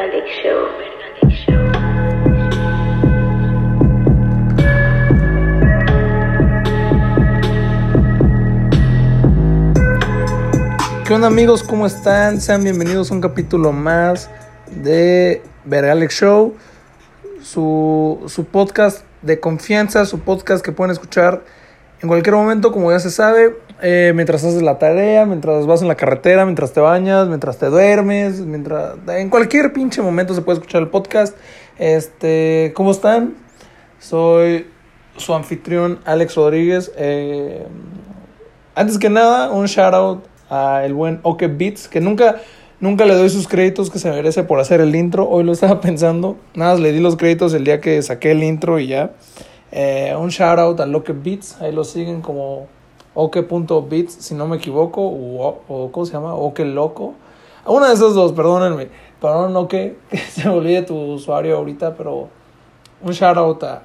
Vergalic Show. Show. ¿Qué onda amigos? ¿Cómo están? Sean bienvenidos a un capítulo más de Vergalex Show, su, su podcast de confianza, su podcast que pueden escuchar en cualquier momento, como ya se sabe, eh, mientras haces la tarea, mientras vas en la carretera, mientras te bañas, mientras te duermes, mientras en cualquier pinche momento se puede escuchar el podcast. Este, ¿cómo están? Soy su anfitrión Alex Rodríguez. Eh, antes que nada, un shout out a el buen Oke Beats, que nunca, nunca le doy sus créditos que se merece por hacer el intro. Hoy lo estaba pensando, nada le di los créditos el día que saqué el intro y ya. Eh, un shout out a Beats, ahí lo siguen como oke.beats, si no me equivoco, o, o ¿cómo se llama? Oke Loco. Una de esas dos, perdónenme. Perdón, Oke, que se me olvide tu usuario ahorita, pero un shout out a,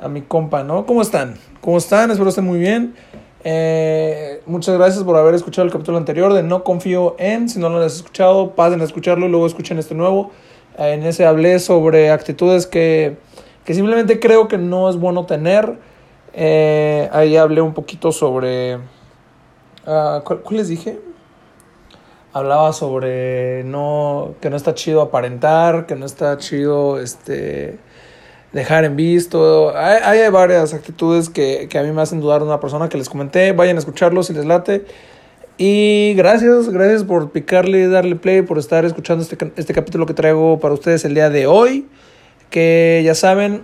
a mi compa, ¿no? ¿Cómo están? ¿Cómo están? Espero estén muy bien. Eh, muchas gracias por haber escuchado el capítulo anterior de No Confío en. Si no lo has escuchado, pasen a escucharlo y luego escuchen este nuevo. Eh, en ese hablé sobre actitudes que, que simplemente creo que no es bueno tener. Eh, ahí hablé un poquito sobre... ah, ¿cuál, les dije? Hablaba sobre no, que no está chido aparentar, que no está chido este, dejar en visto. Hay, hay varias actitudes que, que, a mí me hacen dudar de una persona que les comenté. Vayan a escucharlo si les late. Y gracias, gracias por picarle darle play, por estar escuchando este, este capítulo que traigo para ustedes el día de hoy. Que ya saben,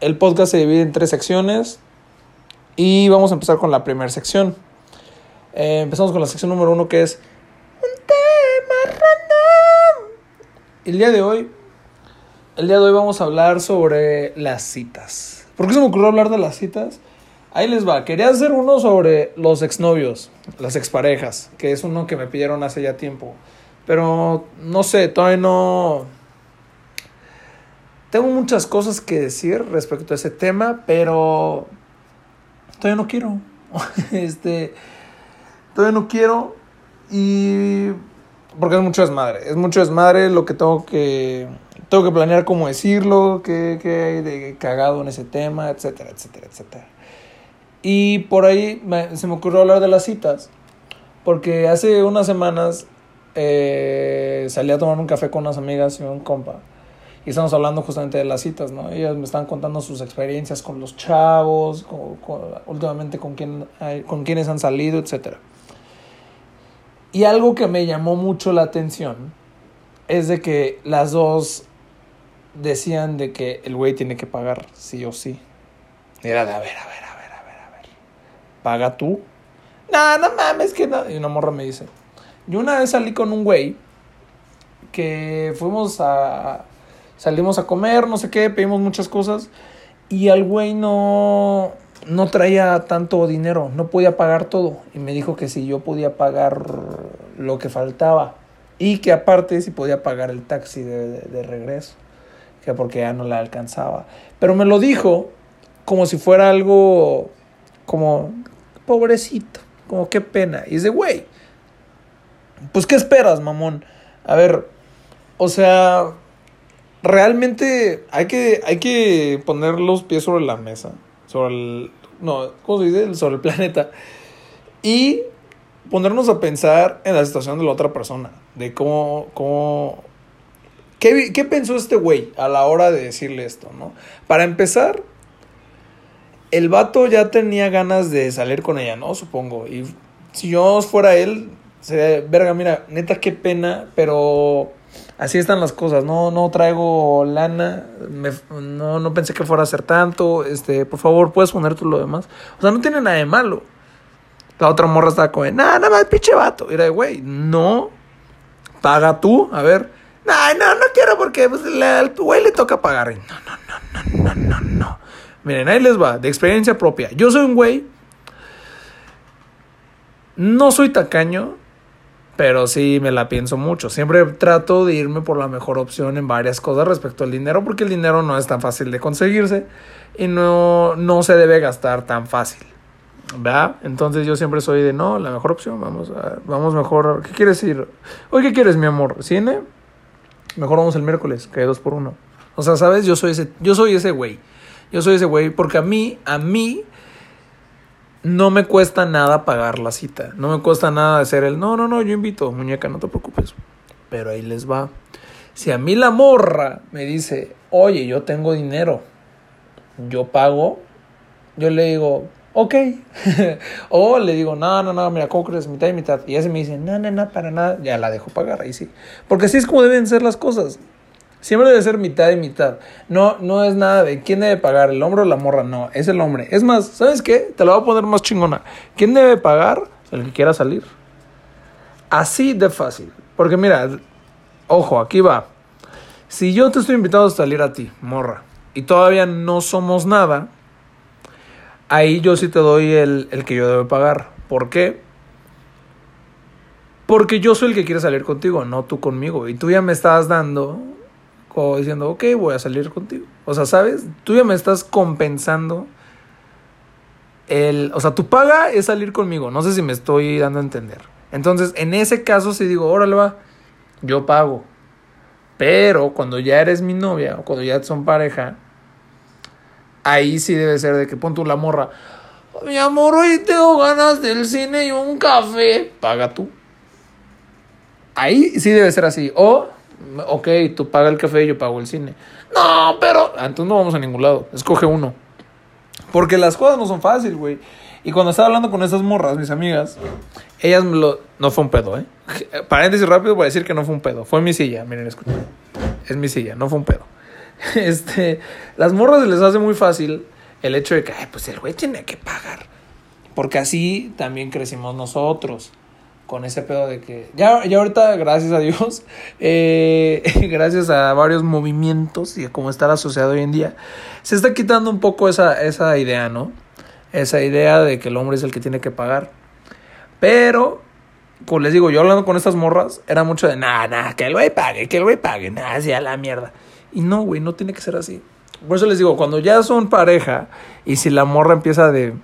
el podcast se divide en tres secciones. Y vamos a empezar con la primera sección. Eh, empezamos con la sección número uno que es un tema random. El día de hoy el día de hoy vamos a hablar sobre las citas. ¿Por qué se me ocurrió hablar de las citas? Ahí les va. Quería hacer uno sobre los exnovios, las exparejas, que es uno que me pidieron hace ya tiempo. Pero no sé, todavía no... Tengo muchas cosas que decir respecto a ese tema, pero todavía no quiero. este, todavía no quiero y porque es mucho desmadre, es mucho desmadre lo que tengo que tengo que planear cómo decirlo, qué, qué hay de cagado en ese tema, etcétera, etcétera, etcétera. Y por ahí me, se me ocurrió hablar de las citas, porque hace unas semanas eh, salí a tomar un café con unas amigas y un compa, y estamos hablando justamente de las citas, ¿no? Ellas me están contando sus experiencias con los chavos, últimamente con, quién, con quienes han salido, etcétera. Y algo que me llamó mucho la atención es de que las dos decían de que el güey tiene que pagar sí o sí. Era de, a ver, a ver, a ver, a ver, a ver. ¿Paga tú? No, no mames, que no. Y una morra me dice. Yo una vez salí con un güey que fuimos a... Salimos a comer, no sé qué, pedimos muchas cosas. Y al güey no, no traía tanto dinero, no podía pagar todo. Y me dijo que si yo podía pagar lo que faltaba. Y que aparte si podía pagar el taxi de, de, de regreso que porque ya no la alcanzaba. Pero me lo dijo como si fuera algo como pobrecito, como qué pena. Y de, güey, pues ¿qué esperas, mamón? A ver, o sea, realmente hay que, hay que poner los pies sobre la mesa, sobre el, no, ¿cómo se dice? Sobre el planeta. Y ponernos a pensar en la situación de la otra persona, de cómo, cómo ¿Qué, ¿Qué, pensó este güey a la hora de decirle esto, no? Para empezar, el vato ya tenía ganas de salir con ella, ¿no? Supongo. Y si yo fuera él, sería, verga, mira, neta, qué pena, pero así están las cosas, no, no traigo lana, me, no, no pensé que fuera a ser tanto, este, por favor, puedes poner tú lo demás. O sea, no tiene nada de malo. La otra morra estaba como, nada, nada más, pinche vato. Y era de, güey, no, paga tú, a ver. No, no, no quiero porque pues, al güey le toca pagar. No, no, no, no, no, no, no. Miren, ahí les va, de experiencia propia. Yo soy un güey. No soy tacaño, pero sí me la pienso mucho. Siempre trato de irme por la mejor opción en varias cosas respecto al dinero, porque el dinero no es tan fácil de conseguirse y no, no se debe gastar tan fácil. ¿verdad? Entonces yo siempre soy de no, la mejor opción, vamos, a, vamos mejor. ¿Qué quieres ir? Hoy, ¿qué quieres, mi amor? ¿Cine? mejor vamos el miércoles, que dos por uno. O sea, ¿sabes? Yo soy ese, yo soy ese güey. Yo soy ese güey porque a mí, a mí no me cuesta nada pagar la cita. No me cuesta nada hacer el, no, no, no, yo invito, muñeca, no te preocupes. Pero ahí les va. Si a mí la morra me dice, oye, yo tengo dinero, yo pago, yo le digo, ok. o le digo, no, no, no, mira, ¿cómo crees? Mitad y mitad. Y ese me dice, no, no, no, para nada. Ya la dejo pagar, ahí sí. Porque así es como deben ser las cosas. Siempre debe ser mitad y mitad. No, no es nada de quién debe pagar, el hombre o la morra, no, es el hombre. Es más, ¿sabes qué? Te lo voy a poner más chingona. ¿Quién debe pagar? El que quiera salir. Así de fácil. Porque mira, ojo, aquí va. Si yo te estoy invitado a salir a ti, morra, y todavía no somos nada, ahí yo sí te doy el, el que yo debo pagar. ¿Por qué? Porque yo soy el que quiere salir contigo, no tú conmigo. Y tú ya me estás dando, diciendo, ok, voy a salir contigo. O sea, ¿sabes? Tú ya me estás compensando el... O sea, tu paga es salir conmigo. No sé si me estoy dando a entender. Entonces, en ese caso, si digo, órale va, yo pago. Pero cuando ya eres mi novia o cuando ya son pareja, ahí sí debe ser de que pon tú la morra. Mi amor, hoy tengo ganas del cine y un café. Paga tú. Ahí sí debe ser así. O, ok, tú paga el café y yo pago el cine. No, pero. ah, Entonces no vamos a ningún lado. Escoge uno. Porque las cosas no son fáciles, güey. Y cuando estaba hablando con esas morras, mis amigas, ellas me lo. No fue un pedo, ¿eh? Paréntesis rápido voy a decir que no fue un pedo. Fue mi silla, miren, escuchen. Es mi silla, no fue un pedo. Este. Las morras les hace muy fácil el hecho de que, ay, pues el güey tiene que pagar. Porque así también crecimos nosotros. Con ese pedo de que. Ya, ya ahorita, gracias a Dios, eh, gracias a varios movimientos y a cómo está la sociedad hoy en día, se está quitando un poco esa, esa idea, ¿no? Esa idea de que el hombre es el que tiene que pagar. Pero, como les digo, yo hablando con estas morras, era mucho de, nada, nada, que el güey pague, que el güey pague, nada, sea la mierda. Y no, güey, no tiene que ser así. Por eso les digo, cuando ya son pareja y si la morra empieza de.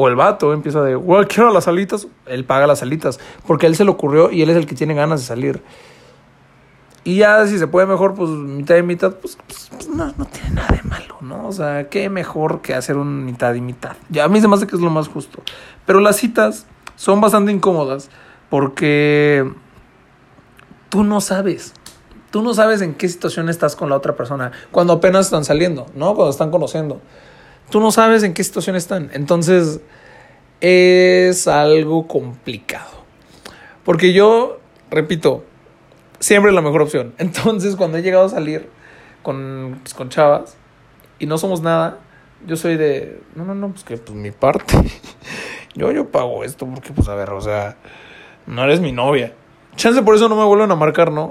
O el vato empieza de, güey, quiero las alitas, él paga las alitas. Porque a él se le ocurrió y él es el que tiene ganas de salir. Y ya si se puede mejor, pues mitad y mitad, pues, pues, pues, no, no tiene nada de malo, ¿no? O sea, qué mejor que hacer un mitad y mitad. Ya a mí se me hace que es lo más justo. Pero las citas son bastante incómodas porque tú no sabes. Tú no sabes en qué situación estás con la otra persona cuando apenas están saliendo, ¿no? Cuando están conociendo. Tú no sabes en qué situación están. Entonces, es algo complicado. Porque yo, repito, siempre es la mejor opción. Entonces, cuando he llegado a salir con, pues, con chavas y no somos nada, yo soy de, no, no, no, pues que pues mi parte. yo, yo pago esto porque, pues a ver, o sea, no eres mi novia. Chance por eso no me vuelven a marcar, ¿no?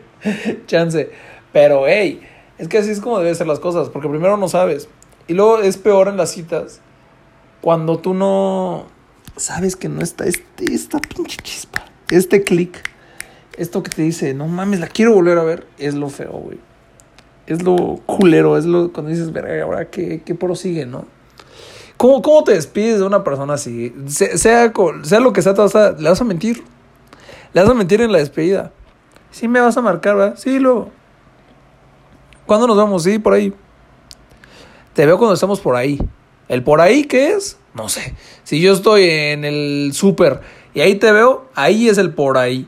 Chance. Pero, hey, es que así es como deben ser las cosas, porque primero no sabes. Y luego es peor en las citas cuando tú no sabes que no está este, esta pinche chispa, este clic, esto que te dice, no mames, la quiero volver a ver, es lo feo, güey. Es lo culero, es lo cuando dices, verga, ahora qué, qué prosigue, ¿no? ¿Cómo, ¿Cómo te despides de una persona así? Se- sea, sea lo que sea, te vas a- le vas a mentir. Le vas a mentir en la despedida. Sí, me vas a marcar, ¿verdad? Sí, luego. ¿Cuándo nos vemos? Sí, por ahí. Te veo cuando estamos por ahí. ¿El por ahí qué es? No sé. Si yo estoy en el súper y ahí te veo, ahí es el por ahí.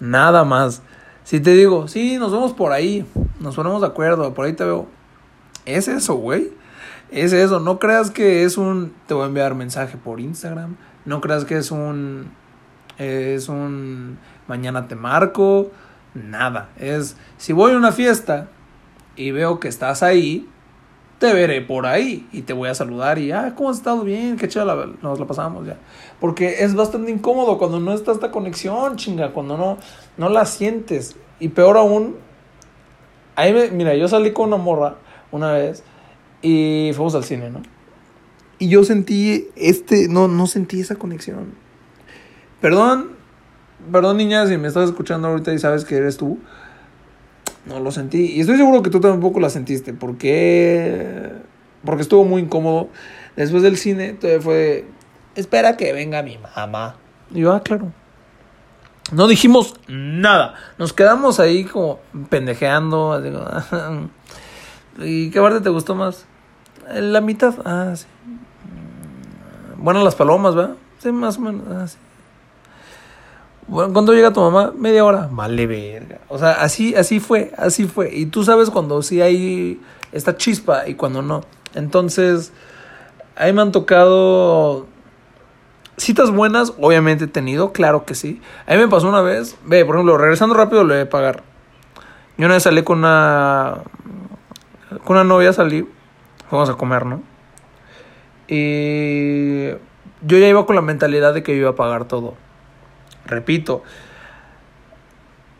Nada más. Si te digo, sí, nos vemos por ahí, nos ponemos de acuerdo, por ahí te veo. Es eso, güey. Es eso. No creas que es un. Te voy a enviar mensaje por Instagram. No creas que es un. Es un. Mañana te marco. Nada. Es. Si voy a una fiesta y veo que estás ahí, te veré por ahí y te voy a saludar y, ah, ¿cómo has estado? Bien, qué la- nos la pasamos ya. Porque es bastante incómodo cuando no está esta conexión, chinga, cuando no, no la sientes. Y peor aún, ahí me- mira, yo salí con una morra una vez y fuimos al cine, ¿no? Y yo sentí este, no, no sentí esa conexión. Perdón, perdón niña, si me estás escuchando ahorita y sabes que eres tú. No lo sentí. Y estoy seguro que tú tampoco la sentiste. Porque. Porque estuvo muy incómodo. Después del cine, todavía fue. Espera que venga mi mamá. Y yo, ah, claro. No dijimos nada. Nos quedamos ahí como pendejeando. ¿Y qué parte te gustó más? La mitad. Ah, sí. Bueno, las palomas, ¿verdad? Sí, más o menos. Ah, sí. Bueno, ¿cuándo llega tu mamá? Media hora. Vale, verga. O sea, así, así fue, así fue. Y tú sabes cuando sí hay esta chispa y cuando no. Entonces, ahí me han tocado citas buenas, obviamente he tenido, claro que sí. A mí me pasó una vez, ve, por ejemplo, regresando rápido le voy a pagar. Yo una vez salí con una con una novia salí, fuimos a comer, ¿no? Y yo ya iba con la mentalidad de que yo iba a pagar todo. Repito,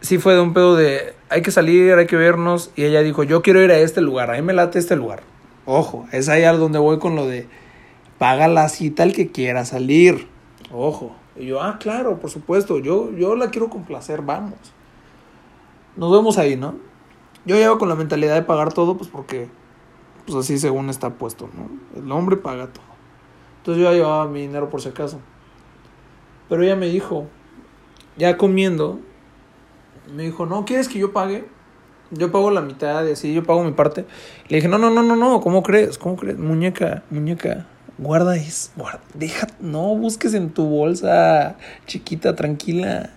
sí fue de un pedo de hay que salir, hay que vernos y ella dijo, "Yo quiero ir a este lugar, a mí me late este lugar." Ojo, es ahí a donde voy con lo de paga la cita el que quiera salir. Ojo. Y yo, ah, claro, por supuesto, yo, yo la quiero complacer, vamos. Nos vemos ahí, ¿no? Yo llevo con la mentalidad de pagar todo, pues porque, pues así según está puesto, ¿no? El hombre paga todo. Entonces yo ya llevaba mi dinero por si acaso. Pero ella me dijo, ya comiendo, me dijo, no, ¿quieres que yo pague? Yo pago la mitad y así, yo pago mi parte. Le dije, no, no, no, no, no, ¿cómo crees? ¿Cómo crees? Muñeca, muñeca, guarda eso, guarda, deja, no busques en tu bolsa, chiquita, tranquila.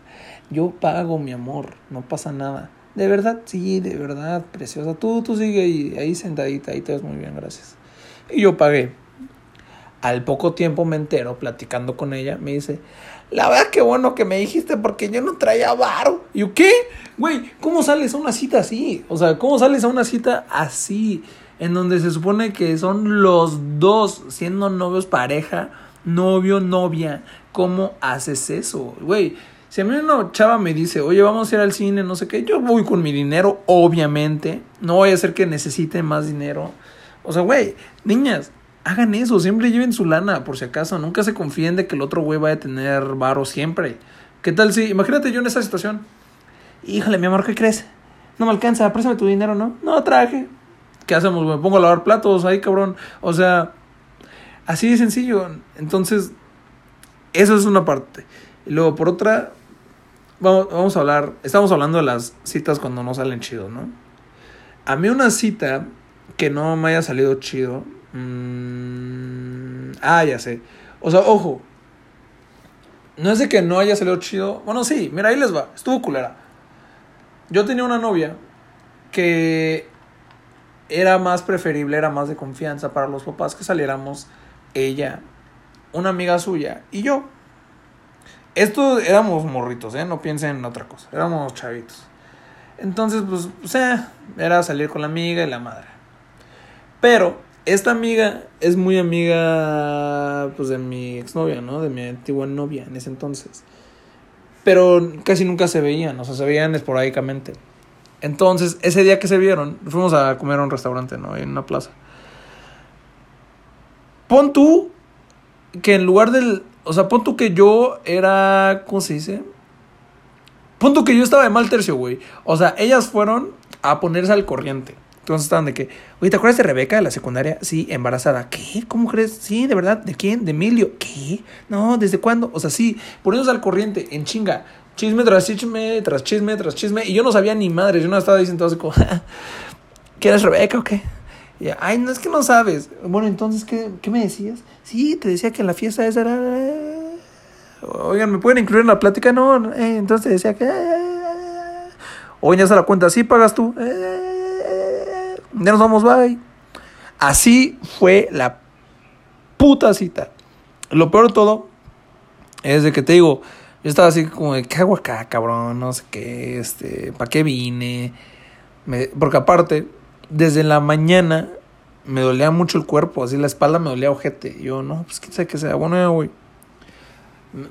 Yo pago, mi amor, no pasa nada. De verdad, sí, de verdad, preciosa. Tú, tú sigue ahí, ahí sentadita, ahí te ves muy bien, gracias. Y yo pagué. Al poco tiempo me entero, platicando con ella, me dice, la verdad que bueno que me dijiste porque yo no traía varo. Y ¿qué? Güey, ¿cómo sales a una cita así? O sea, ¿cómo sales a una cita así? En donde se supone que son los dos siendo novios pareja, novio, novia. ¿Cómo haces eso? Güey, si a mí una chava me dice, oye, vamos a ir al cine, no sé qué, yo voy con mi dinero, obviamente. No voy a hacer que necesite más dinero. O sea, güey, niñas, hagan eso, siempre lleven su lana, por si acaso. Nunca se confíen de que el otro güey vaya a tener varo siempre. ¿Qué tal si, imagínate yo en esa situación? Híjole, mi amor, ¿qué crees? No me alcanza, préstame tu dinero, ¿no? No traje. ¿Qué hacemos? Me pongo a lavar platos ahí, cabrón. O sea, así de sencillo. Entonces, eso es una parte. Y luego, por otra, vamos, vamos a hablar, estamos hablando de las citas cuando no salen chido, ¿no? A mí una cita que no me haya salido chido. Mmm, ah, ya sé. O sea, ojo. No es de que no haya salido chido. Bueno, sí, mira, ahí les va. Estuvo culera. Yo tenía una novia que era más preferible, era más de confianza para los papás que saliéramos ella, una amiga suya y yo. Esto éramos morritos, ¿eh? No piensen en otra cosa. Éramos chavitos. Entonces, pues, o sea, era salir con la amiga y la madre. Pero esta amiga es muy amiga, pues, de mi exnovia, ¿no? De mi antigua novia en ese entonces. Pero casi nunca se veían, o sea, se veían esporádicamente. Entonces, ese día que se vieron, fuimos a comer a un restaurante, ¿no? En una plaza. Pon tú que en lugar del. O sea, pon tú que yo era. ¿Cómo se dice? Pon tú que yo estaba de mal tercio, güey. O sea, ellas fueron a ponerse al corriente. Entonces estaban de que, oye, ¿te acuerdas de Rebeca de la secundaria? Sí, embarazada. ¿Qué? ¿Cómo crees? Sí, de verdad. ¿De quién? ¿De Emilio? ¿Qué? No, ¿desde cuándo? O sea, sí, poniéndose al corriente, en chinga. Chisme tras chisme, tras chisme, tras chisme. Y yo no sabía ni madre. Yo no estaba diciendo así como, ¿que eres Rebeca o qué? Y, Ay, no es que no sabes. Bueno, entonces, ¿qué, ¿qué me decías? Sí, te decía que en la fiesta esa era... Oigan, ¿me pueden incluir en la plática? No, eh, entonces te decía que... Oye, ya se la cuenta, sí pagas tú. Eh, ya nos vamos, bye. Así fue la puta cita. Lo peor de todo es de que te digo, yo estaba así como de, ¿qué hago acá, cabrón? No sé qué, este, ¿para qué vine? Porque aparte, desde la mañana me dolía mucho el cuerpo, así la espalda me dolía ojete. Yo, no, pues quién sabe qué sea. Bueno, güey.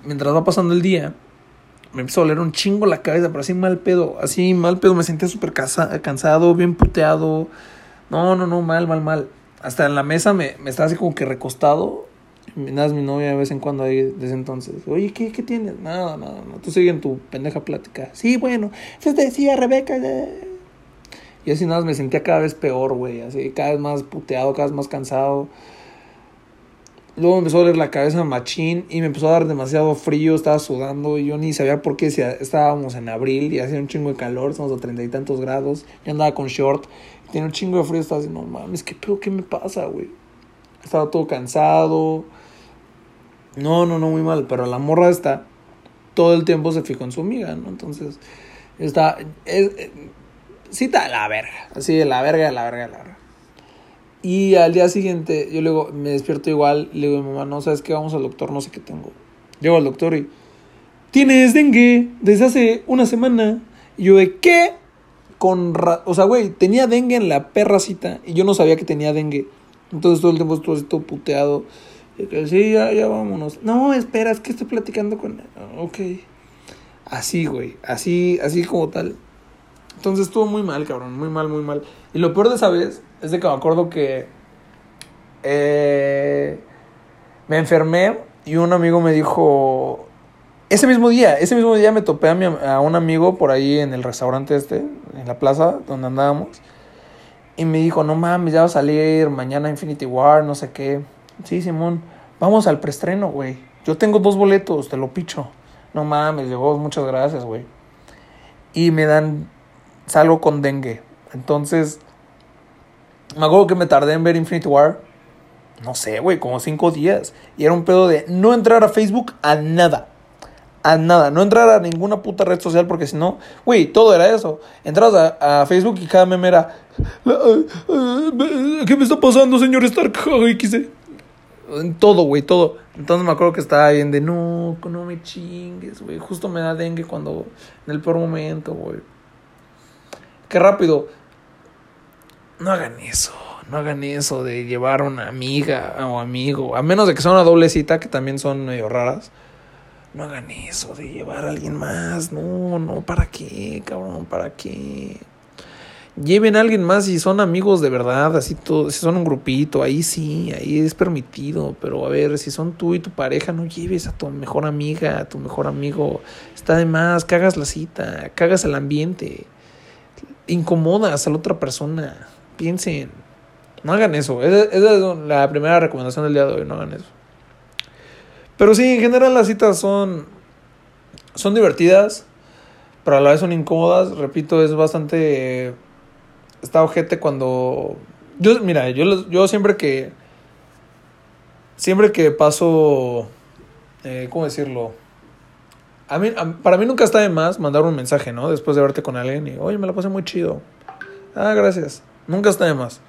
Mientras va pasando el día, me empezó a doler un chingo la cabeza, pero así mal pedo, así mal pedo. Me sentía súper cansado, bien puteado. No, no, no, mal, mal, mal. Hasta en la mesa me, me estaba así como que recostado. Nada, es mi novia de vez en cuando ahí desde entonces. Oye, ¿qué, qué tienes? Nada, nada, no. Tú sigue en tu pendeja plática. Sí, bueno. Entonces te decía Rebeca. Y así nada, me sentía cada vez peor, güey. Así, cada vez más puteado, cada vez más cansado. Luego me empezó a doler la cabeza machín y me empezó a dar demasiado frío, estaba sudando y yo ni sabía por qué si estábamos en abril y hacía un chingo de calor, estamos a treinta y tantos grados, yo andaba con short, tenía un chingo de frío, estaba así, no mames, ¿qué pedo, qué me pasa, güey? Estaba todo cansado. No, no, no, muy mal, pero la morra está todo el tiempo se fijó en su amiga, ¿no? Entonces, está, es, cita de la verga, así de la verga, de la verga, de la verga. Y al día siguiente, yo luego me despierto igual, le digo a mi mamá, no sabes qué, vamos al doctor, no sé qué tengo. Llego al doctor y, tienes dengue desde hace una semana. Y yo de qué? Con o sea, güey, tenía dengue en la perra cita y yo no sabía que tenía dengue. Entonces todo el tiempo estuve todo puteado. Y que sí, ya, ya vámonos. No, espera, es que estoy platicando con. Ok. Así, güey, así, así como tal. Entonces estuvo muy mal, cabrón, muy mal, muy mal. Y lo peor de esa vez es de que me acuerdo que eh, me enfermé y un amigo me dijo, ese mismo día, ese mismo día me topé a, mi, a un amigo por ahí en el restaurante este, en la plaza donde andábamos. Y me dijo, no mames, ya va a salir mañana Infinity War, no sé qué. Sí, Simón, vamos al preestreno, güey. Yo tengo dos boletos, te lo picho. No mames, llegó, muchas gracias, güey. Y me dan salgo con dengue. Entonces, me acuerdo que me tardé en ver Infinity War. No sé, güey, como cinco días. Y era un pedo de no entrar a Facebook a nada. A nada. No entrar a ninguna puta red social porque si no, güey, todo era eso. Entrabas a, Facebook y cada meme era. ¿Qué me está pasando, señor Stark? Todo, güey, todo. Entonces me acuerdo que estaba bien de no, no me chingues, güey. Justo me da dengue cuando. En el peor momento, güey. Qué rápido. No hagan eso. No hagan eso de llevar una amiga o amigo. A menos de que sea una doble cita, que también son medio raras. No hagan eso de llevar a alguien más. No, no, ¿para qué, cabrón? ¿Para qué? Lleven a alguien más si son amigos de verdad, así todo, si son un grupito, ahí sí, ahí es permitido, pero a ver, si son tú y tu pareja, no lleves a tu mejor amiga, a tu mejor amigo, está de más, cagas la cita, cagas el ambiente incomodas a la otra persona. Piensen. No hagan eso. Esa, es la primera recomendación del día de hoy. No hagan eso. Pero sí, en general las citas son. Son divertidas. Pero a la vez son incómodas. Repito, es bastante. Está ojete cuando. Yo, mira, yo, yo siempre que. Siempre que paso. Eh, ¿Cómo decirlo? A mí, para mí nunca está de más mandar un mensaje, ¿no? Después de verte con alguien y, oye, me la pasé muy chido. Ah, gracias. Nunca está de más.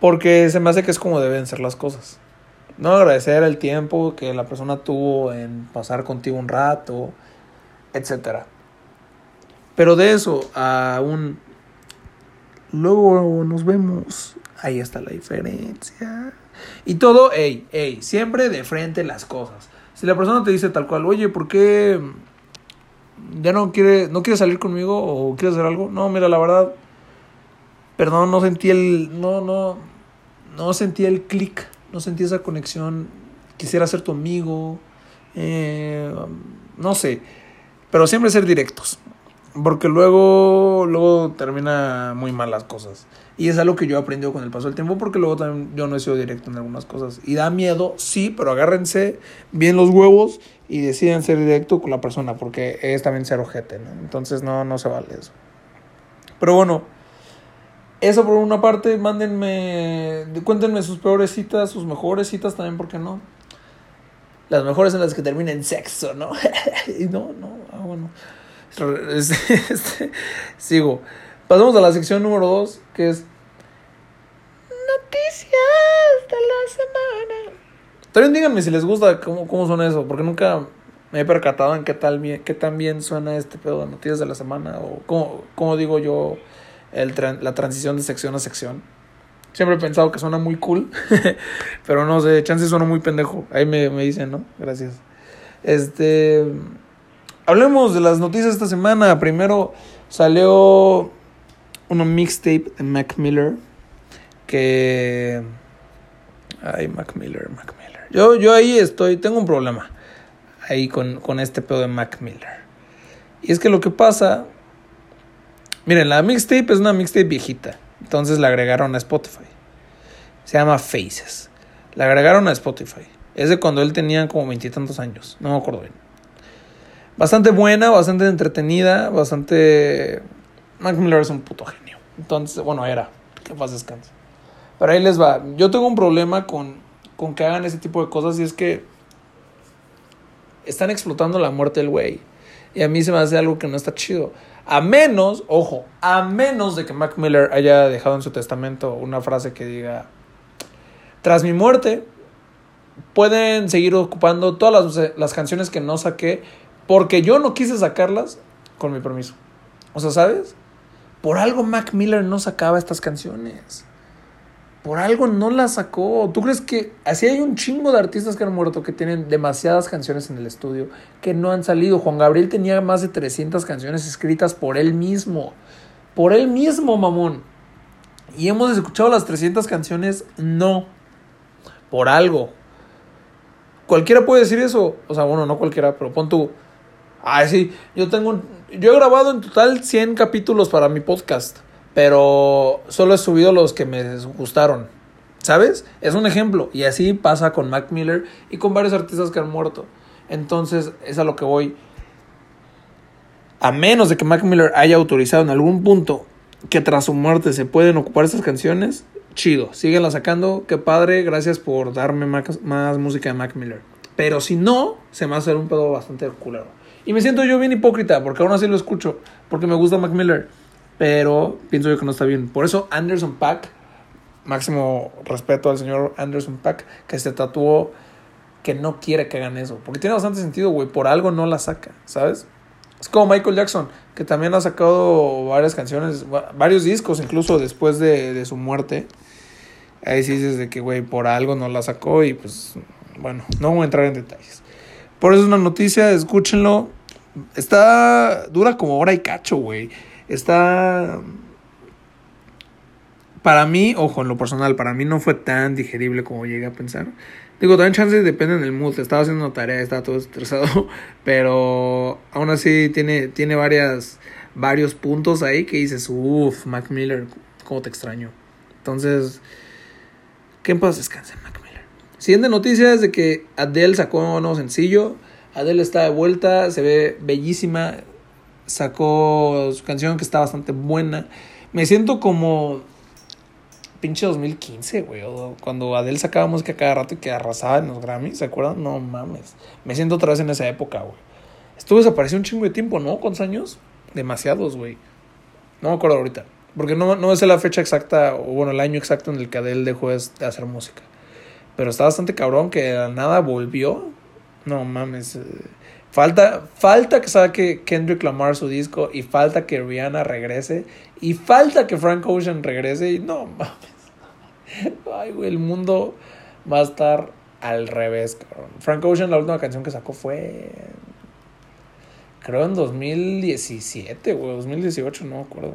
Porque se me hace que es como deben ser las cosas. No agradecer el tiempo que la persona tuvo en pasar contigo un rato, etc. Pero de eso a un... Luego nos vemos. Ahí está la diferencia. Y todo, ey, ey, siempre de frente las cosas. Si la persona te dice tal cual, oye, ¿por qué ya no quiere, no quiere salir conmigo o quiere hacer algo? No, mira, la verdad, perdón, no sentí el, no, no, no sentí el clic, no sentí esa conexión. Quisiera ser tu amigo, eh, no sé, pero siempre ser directos. Porque luego, luego termina muy mal las cosas. Y es algo que yo he aprendido con el paso del tiempo porque luego también yo no he sido directo en algunas cosas. Y da miedo, sí, pero agárrense bien los huevos y deciden ser directo con la persona porque es también ser ojete, ¿no? Entonces no, no se vale eso. Pero bueno, eso por una parte, mándenme, cuéntenme sus peores citas, sus mejores citas también, ¿por qué no? Las mejores en las que terminen sexo, ¿no? no, no, ah, bueno. Este, sigo. Pasamos a la sección número 2, que es Noticias de la semana. También díganme si les gusta cómo, cómo suena eso, porque nunca me he percatado en qué, tal, qué tan bien suena este pedo de noticias de la semana, o cómo, cómo digo yo el, la transición de sección a sección. Siempre he pensado que suena muy cool, pero no sé, chance suena muy pendejo. Ahí me, me dicen, ¿no? Gracias. Este. Hablemos de las noticias esta semana. Primero salió una mixtape de Mac Miller. Que. Ay, Mac Miller, Mac Miller. Yo, yo ahí estoy, tengo un problema. Ahí con, con este pedo de Mac Miller. Y es que lo que pasa. Miren, la mixtape es una mixtape viejita. Entonces la agregaron a Spotify. Se llama Faces. La agregaron a Spotify. Es de cuando él tenía como veintitantos años. No me acuerdo bien. Bastante buena, bastante entretenida, bastante... Mac Miller es un puto genio. Entonces, bueno, era. Que paz descanse. Pero ahí les va. Yo tengo un problema con, con que hagan ese tipo de cosas y es que están explotando la muerte del güey. Y a mí se me hace algo que no está chido. A menos, ojo, a menos de que Mac Miller haya dejado en su testamento una frase que diga, tras mi muerte, pueden seguir ocupando todas las, las canciones que no saqué porque yo no quise sacarlas con mi permiso. O sea, ¿sabes? Por algo Mac Miller no sacaba estas canciones. Por algo no las sacó. ¿Tú crees que así hay un chingo de artistas que han muerto que tienen demasiadas canciones en el estudio que no han salido? Juan Gabriel tenía más de 300 canciones escritas por él mismo. Por él mismo, mamón. Y hemos escuchado las 300 canciones, no. Por algo. Cualquiera puede decir eso. O sea, bueno, no cualquiera, pero pon tú. Ay, sí, yo tengo Yo he grabado en total 100 capítulos para mi podcast. Pero solo he subido los que me gustaron. ¿Sabes? Es un ejemplo. Y así pasa con Mac Miller y con varios artistas que han muerto. Entonces, es a lo que voy. A menos de que Mac Miller haya autorizado en algún punto que tras su muerte se pueden ocupar estas canciones, chido. Síguenla sacando. Qué padre. Gracias por darme más, más música de Mac Miller. Pero si no, se me va a hacer un pedo bastante culero. Y me siento yo bien hipócrita porque aún así lo escucho. Porque me gusta Mac Miller. Pero pienso yo que no está bien. Por eso Anderson Pack, máximo respeto al señor Anderson Pack, que se tatuó que no quiere que hagan eso. Porque tiene bastante sentido, güey. Por algo no la saca, ¿sabes? Es como Michael Jackson, que también ha sacado varias canciones, varios discos incluso después de, de su muerte. Ahí sí dices de que, güey, por algo no la sacó y pues, bueno, no voy a entrar en detalles. Por eso es una noticia, escúchenlo. Está, dura como hora y cacho, güey. Está... Para mí, ojo, en lo personal, para mí no fue tan digerible como llegué a pensar. Digo, también chances depende del mood. Estaba haciendo una tarea, estaba todo estresado. Pero aún así tiene, tiene varias, varios puntos ahí que dices, uff, Mac Miller, cómo te extraño. Entonces, que en paz descanse, Mac. Siguiente noticia es de que Adele sacó un nuevo sencillo. Adele está de vuelta, se ve bellísima. Sacó su canción que está bastante buena. Me siento como pinche 2015, güey. Cuando Adele sacaba música cada rato y que arrasaba en los Grammys, ¿se acuerdan? No mames. Me siento otra vez en esa época, güey. Estuvo desaparecido un chingo de tiempo, ¿no? ¿Cuántos años? Demasiados, güey. No me acuerdo ahorita. Porque no, no sé la fecha exacta, o bueno, el año exacto en el que Adele dejó de hacer música. Pero está bastante cabrón que de la nada volvió. No mames. Falta, falta que saque Kendrick Lamar su disco y falta que Rihanna regrese y falta que Frank Ocean regrese y no mames. Ay, güey, el mundo va a estar al revés, cabrón. Frank Ocean, la última canción que sacó fue. Creo en 2017, güey, 2018, no me acuerdo.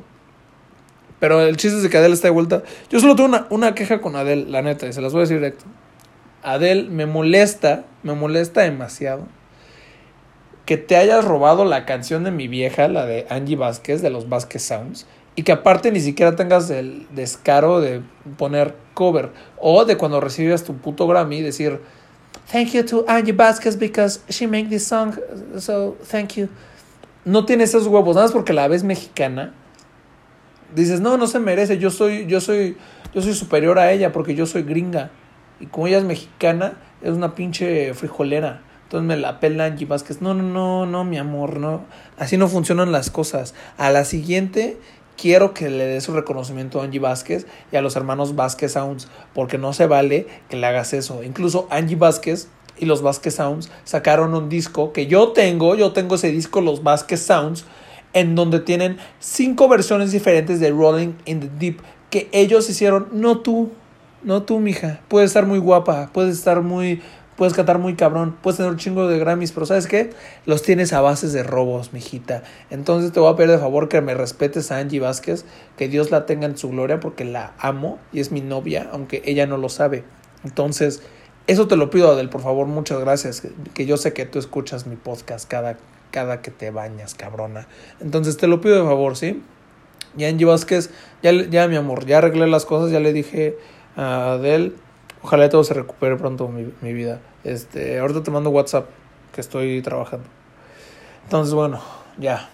Pero el chiste es de que Adele está de vuelta. Yo solo tengo una, una queja con Adele, la neta, y se las voy a decir directo. Adele me molesta, me molesta demasiado que te hayas robado la canción de mi vieja, la de Angie Vázquez, de los Vázquez Sounds, y que aparte ni siquiera tengas el descaro de poner cover o de cuando recibas tu puto Grammy decir thank you to Angie Vázquez because she made this song so thank you. No tienes esos huevos nada más porque la ves mexicana dices no no se merece yo soy yo soy yo soy superior a ella porque yo soy gringa y como ella es mexicana es una pinche frijolera. Entonces me la pela Angie Vázquez no no no no mi amor no así no funcionan las cosas. A la siguiente quiero que le des su reconocimiento a Angie Vázquez y a los hermanos Vázquez Sounds, porque no se vale que le hagas eso. Incluso Angie Vázquez y los Vázquez Sounds sacaron un disco que yo tengo, yo tengo ese disco, los Vázquez Sounds, en donde tienen cinco versiones diferentes de Rolling in the Deep que ellos hicieron, no tú, no tú, mija. Puedes estar muy guapa, puedes estar muy puedes cantar muy cabrón, puedes tener un chingo de Grammys, pero ¿sabes qué? Los tienes a bases de robos, mijita. Entonces te voy a pedir de favor que me respetes a Angie Vázquez, que Dios la tenga en su gloria porque la amo y es mi novia, aunque ella no lo sabe. Entonces, eso te lo pido, Adel, por favor, muchas gracias, que yo sé que tú escuchas mi podcast cada, cada que te bañas, cabrona. Entonces, te lo pido de favor, ¿sí? Y Angie Vázquez, ya, ya mi amor, ya arreglé las cosas, ya le dije a Adel Ojalá todo se recupere pronto mi, mi vida. Este, ahorita te mando WhatsApp que estoy trabajando. Entonces, bueno, ya.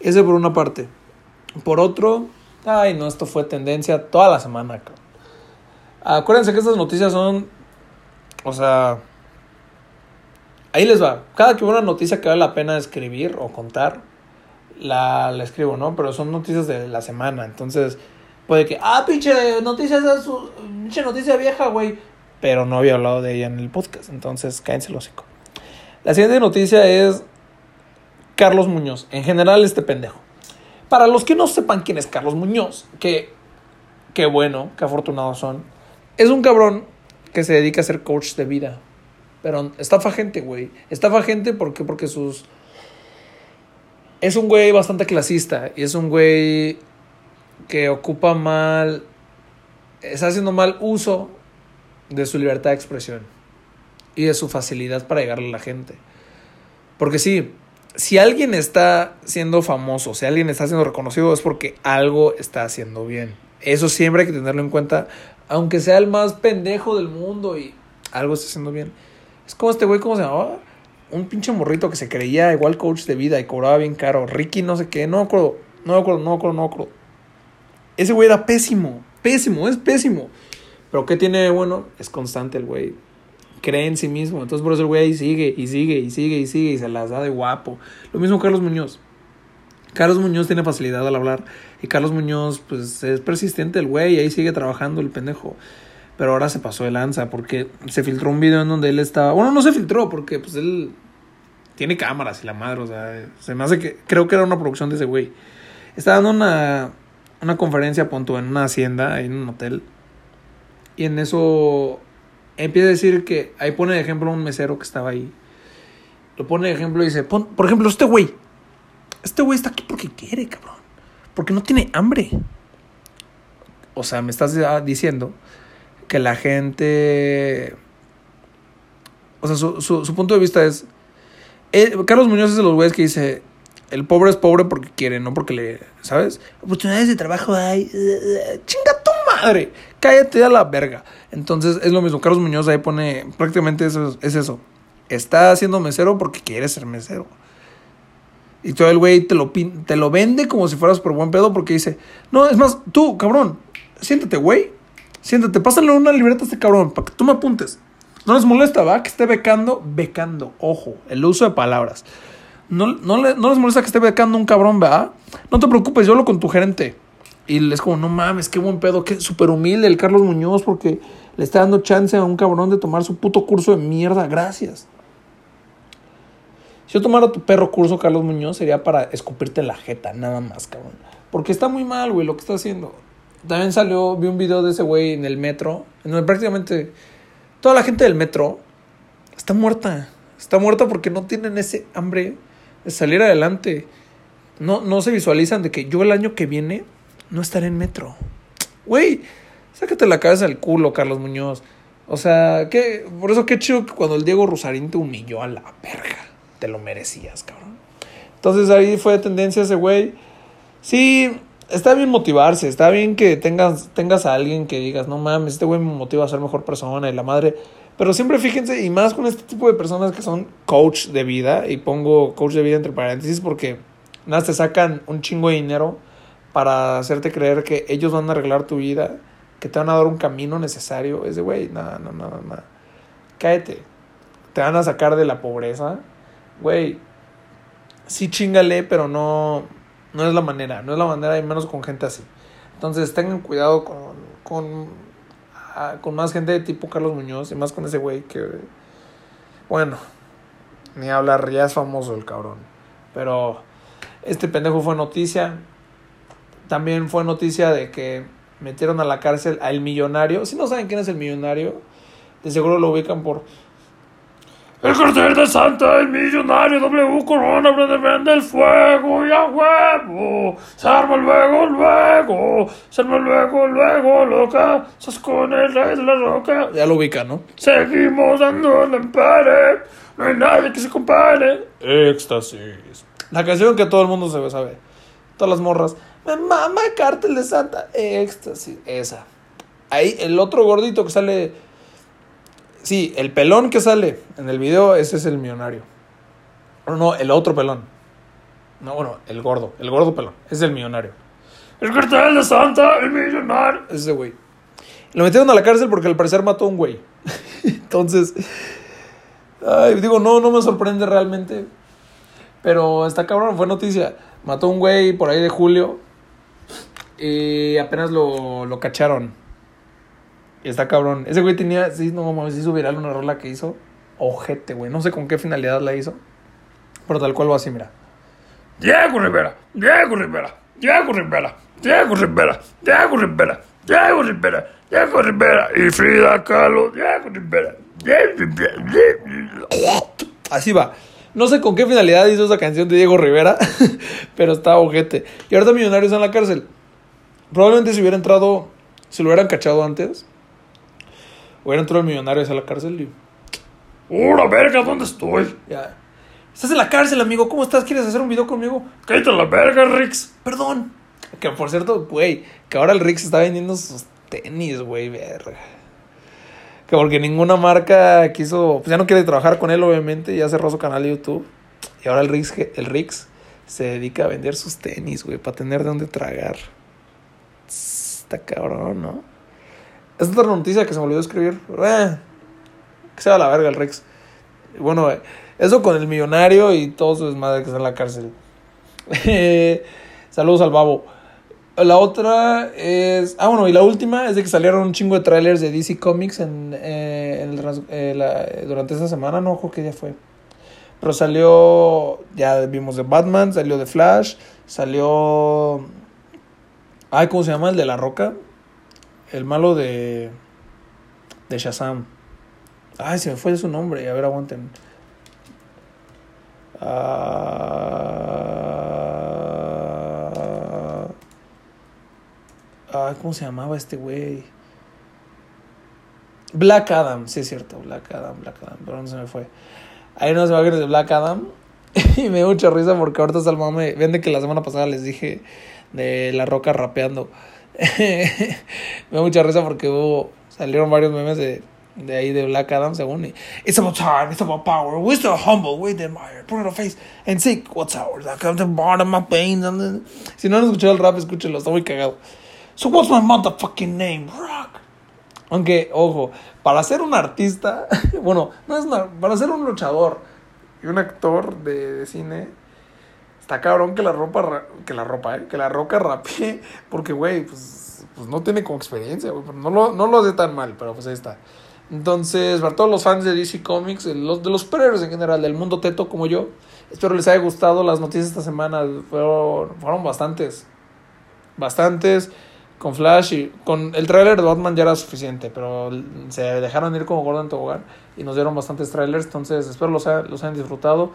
Ese por una parte. Por otro, ay no, esto fue tendencia toda la semana. Acuérdense que estas noticias son, o sea, ahí les va. Cada que una noticia que vale la pena escribir o contar, la, la escribo, ¿no? Pero son noticias de la semana, entonces puede que, ah, pinche noticia, esa es su- pinche noticia vieja, güey. Pero no había hablado de ella en el podcast, entonces cállense el hocico. La siguiente noticia es Carlos Muñoz. En general, este pendejo. Para los que no sepan quién es Carlos Muñoz, que qué bueno, qué afortunados son. Es un cabrón que se dedica a ser coach de vida. Pero estafa gente, güey. Estafa gente porque, porque sus... Es un güey bastante clasista. Y es un güey que ocupa mal... Está haciendo mal uso de su libertad de expresión. Y de su facilidad para llegarle a la gente. Porque sí, si alguien está siendo famoso, si alguien está siendo reconocido, es porque algo está haciendo bien. Eso siempre hay que tenerlo en cuenta, aunque sea el más pendejo del mundo y algo está haciendo bien. Es como este güey, ¿cómo se llamaba? Un pinche morrito que se creía igual coach de vida y cobraba bien caro. Ricky, no sé qué, no me acuerdo, no me acuerdo, no me acuerdo, no me acuerdo. Ese güey era pésimo, pésimo, es pésimo. Pero ¿qué tiene bueno? Es constante el güey cree en sí mismo. Entonces por eso el güey ahí sigue y sigue y sigue y sigue y se las da de guapo. Lo mismo Carlos Muñoz. Carlos Muñoz tiene facilidad al hablar y Carlos Muñoz pues es persistente el güey y ahí sigue trabajando el pendejo. Pero ahora se pasó de lanza porque se filtró un video en donde él estaba... Bueno, no se filtró porque pues él tiene cámaras y la madre, o sea, se me hace que... Creo que era una producción de ese güey. Está dando una, una conferencia, punto, en una hacienda, en un hotel. Y en eso empieza a decir que ahí pone de ejemplo un mesero que estaba ahí. Lo pone de ejemplo y dice, pon- por ejemplo, este güey. Este güey está aquí porque quiere, cabrón. Porque no tiene hambre. O sea, me estás diciendo que la gente... O sea, su, su, su punto de vista es... eh, Carlos Muñoz es de los güeyes que dice... El pobre es pobre porque quiere, no porque le... ¿Sabes? Oportunidades de trabajo hay. Chinga tu madre. Cállate a la verga. Entonces es lo mismo. Carlos Muñoz ahí pone... Prácticamente eso, es eso. Está haciendo mesero porque quiere ser mesero. Y todo el güey te lo, te lo vende como si fuera súper buen pedo porque dice... No, es más, tú, cabrón. Siéntate, güey. Siéntate. Pásale una libreta a este cabrón para que tú me apuntes. No les molesta, ¿va? Que esté becando. Becando. Ojo. El uso de palabras. No, no, le- no les molesta que esté becando un cabrón, ¿verdad? No te preocupes, yo hablo con tu gerente. Y es como, no mames, qué buen pedo, qué súper humilde el Carlos Muñoz porque le está dando chance a un cabrón de tomar su puto curso de mierda. Gracias. Si yo tomara tu perro curso, Carlos Muñoz, sería para escupirte la jeta, nada más, cabrón. Porque está muy mal, güey, lo que está haciendo. También salió, vi un video de ese güey en el metro, en donde prácticamente toda la gente del metro está muerta. Está muerta porque no tienen ese hambre salir adelante. No, no se visualizan de que yo el año que viene no estaré en metro. Güey, sácate la cabeza del culo, Carlos Muñoz. O sea, que por eso qué chido que cuando el Diego Rosarín te humilló a la verga. Te lo merecías, cabrón. Entonces ahí fue tendencia ese güey. Sí, está bien motivarse, está bien que tengas, tengas a alguien que digas, no mames, este güey me motiva a ser mejor persona y la madre. Pero siempre fíjense, y más con este tipo de personas que son coach de vida, y pongo coach de vida entre paréntesis porque nada, te sacan un chingo de dinero para hacerte creer que ellos van a arreglar tu vida, que te van a dar un camino necesario. Es de, güey, nada, no, no, no. Cállate. Te van a sacar de la pobreza. Güey, sí chingale, pero no, no es la manera. No es la manera, y menos con gente así. Entonces tengan cuidado con, con, con más gente de tipo Carlos Muñoz y más con ese güey que, bueno, ni hablar, ya es famoso el cabrón. Pero este pendejo fue noticia. También fue noticia de que metieron a la cárcel al millonario. Si no saben quién es el millonario, de seguro lo ubican por el cartel de Santa, el millonario W Corona, prende, el fuego y a huevo. Se arma luego, luego. Se arma luego, luego, loca. Sos con el rey de la roca. Ya lo ubican, ¿no? Seguimos dando en pare. No hay nadie que se compare. Éxtasis. La canción que todo el mundo se sabe. Todas las morras. Me mama cartel de Santa. Éxtasis. Esa. Ahí el otro gordito que sale Sí, el pelón que sale en el video, ese es el millonario. No, no, el otro pelón. No, bueno, el gordo. El gordo pelón. Es el millonario. El cartel de Santa, el millonario. Ese güey. Lo metieron a la cárcel porque al parecer mató a un güey. Entonces, ay, digo, no, no me sorprende realmente. Pero está cabrón, fue noticia. Mató a un güey por ahí de julio. Y apenas lo, lo cacharon. Y está cabrón. Ese güey tenía, sí, no mames, hizo viral una rola que hizo. Ojete, güey. No sé con qué finalidad la hizo. Pero tal cual va así, mira. Diego Rivera, Diego Rivera, Diego Rivera, Diego Rivera, Diego Rivera, Diego Rivera, Diego Rivera y Frida Kahlo, Diego Rivera. Diego Rivera. Así va. No sé con qué finalidad hizo esa canción de Diego Rivera, pero está ojete. Y ahorita Millonarios en la cárcel. Probablemente si hubiera entrado, si lo hubieran cachado antes, hubiera entrado el Millonarios a la cárcel y... ¡Hola, verga! ¿Dónde estoy? Ya. Estás en la cárcel, amigo. ¿Cómo estás? ¿Quieres hacer un video conmigo? Cállate la verga, Rix. Perdón. Que por cierto, güey, que ahora el Rix está vendiendo sus tenis, güey, verga. Que porque ninguna marca quiso, pues ya no quiere trabajar con él, obviamente, ya cerró su canal de YouTube. Y ahora el Rix, el Rix se dedica a vender sus tenis, güey, para tener de dónde tragar. Está cabrón, ¿no? Es otra noticia que se me olvidó escribir. Eh, que sea la verga el Rix. Y bueno, eh, eso con el millonario y todo su desmadre que está en la cárcel. Eh, saludos al babo. La otra es. Ah, bueno, y la última es de que salieron un chingo de trailers de DC Comics en, el durante esta semana. No ojo qué día fue. Pero salió. Ya vimos de Batman, salió de Flash, salió. Ay, ¿cómo se llama? El de la roca. El malo de. De Shazam. Ay, se me fue su nombre. A ver, aguanten. Ah, ah, ¿Cómo se llamaba este güey? Black Adam, sí es cierto, Black Adam, Black Adam, pero no se me fue. Hay unas imágenes de Black Adam y me dio mucha risa porque ahorita está el mame. Vende que la semana pasada les dije de La Roca rapeando. me dio mucha risa porque hubo, salieron varios memes de, de ahí de Black Adam según. y, It's about time, it's about power. We're still humble, we admire. Put it on face and seek what's ours. Like at the bottom of then- Si no han escuchado el rap, escúchenlo, está muy cagado. So what's my motherfucking name? Rock. Aunque, ojo, para ser un artista, bueno, no es una, para ser un luchador y un actor de, de cine, está cabrón que la ropa, que la ropa, eh, que la roca rapee, porque, güey, pues, pues no tiene como experiencia, güey, no lo, no lo hace tan mal, pero pues ahí está. Entonces, para todos los fans de DC Comics, de los, de los superhéroes en general, del mundo teto como yo, espero les haya gustado las noticias esta semana, fueron, fueron bastantes, bastantes con Flash y con el tráiler de Batman ya era suficiente, pero se dejaron ir como Gordon Tobogán y nos dieron bastantes trailers, entonces espero los, ha- los hayan disfrutado.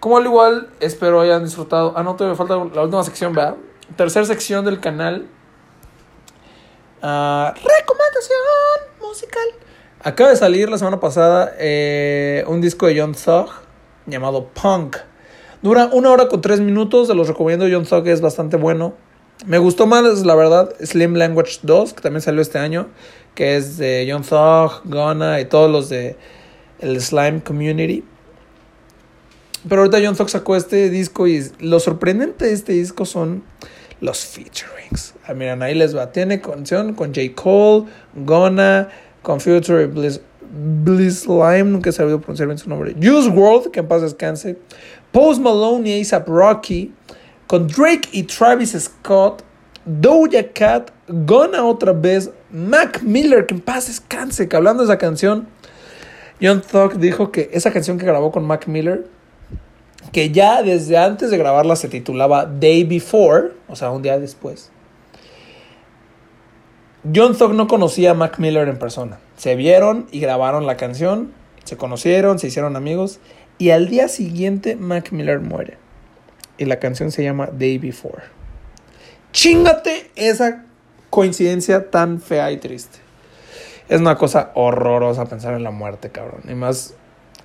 Como al igual, espero hayan disfrutado. Ah, no, me falta la última sección, ¿verdad? Tercer sección del canal. Ah, recomendación musical. Acaba de salir la semana pasada eh, un disco de John Thug llamado Punk. Dura una hora con tres minutos, se los recomiendo. John Thug es bastante bueno. Me gustó más, la verdad, Slim Language 2, que también salió este año, que es de John Thug, Gunna y todos los de el Slime Community. Pero ahorita John Thug sacó este disco y lo sorprendente de este disco son los featurings. Ah, miren, ahí les va. Tiene canción con J. Cole, Gunna, con Future Bliss, Bliss Slime, nunca he sabido pronunciar bien su nombre. Juice World, que en paz descanse. Post Malone y ASAP Rocky. Con Drake y Travis Scott. Doja Cat. Gunna otra vez. Mac Miller, que en paz descanse. Hablando de esa canción, John Thug dijo que esa canción que grabó con Mac Miller que ya desde antes de grabarla se titulaba Day Before, o sea, un día después. John Thug no conocía a Mac Miller en persona. Se vieron y grabaron la canción, se conocieron, se hicieron amigos y al día siguiente Mac Miller muere. Y la canción se llama Day Before. Chingate esa coincidencia tan fea y triste. Es una cosa horrorosa pensar en la muerte, cabrón. Y más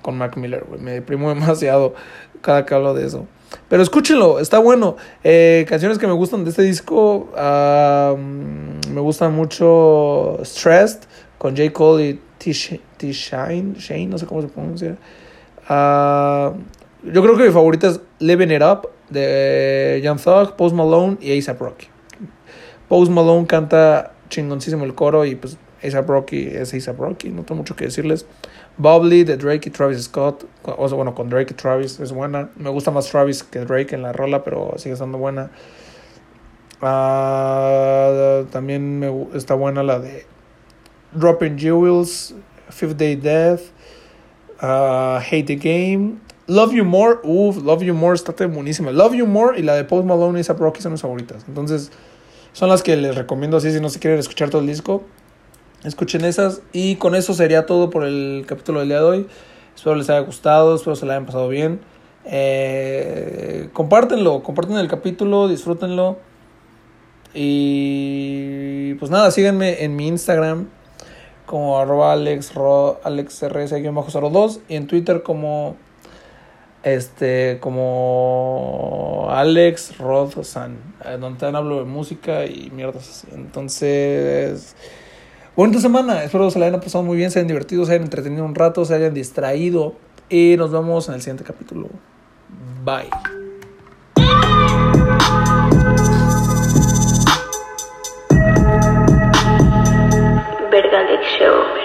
con Mac Miller, güey. Me deprimo demasiado cada que hablo de eso. Pero escúchenlo, está bueno. Eh, canciones que me gustan de este disco. me gusta mucho Stressed con J. Cole y T-Shine, Shane, no sé cómo se pronuncia. Ah, yo creo que mi favorita es Living It Up de Young Thug, Post Malone y A$AP Rocky. Post Malone canta chingoncísimo el coro y pues A$AP Rocky es A$AP Rocky, no tengo mucho que decirles. Bubbly de Drake y Travis Scott, o sea, bueno, con Drake y Travis es buena. Me gusta más Travis que Drake en la rola, pero sigue estando buena. Ah, también me, está buena la de Dropping Jewels, Fifth Day Death, ah, Hate the Game, Love You More, uff, Love You More está buenísima. Love You More y la de Post Malone y A$AP Rocky son mis favoritas. Entonces, son las que les recomiendo así si no se quieren escuchar todo el disco. Escuchen esas. Y con eso sería todo por el capítulo del día de hoy. Espero les haya gustado, espero se la hayan pasado bien. Eh, compártenlo, comparten el capítulo, disfrútenlo. Y pues nada, síganme en mi Instagram como arroba alexro, alexrs-02 y en Twitter como este como Alex Rodsan, eh, donde también hablo de música y mierdas así. Entonces, bonita semana, espero se la hayan pasado muy bien, se hayan divertido, se hayan entretenido un rato, se hayan distraído y nos vemos en el siguiente capítulo. Bye. Verdalex Show.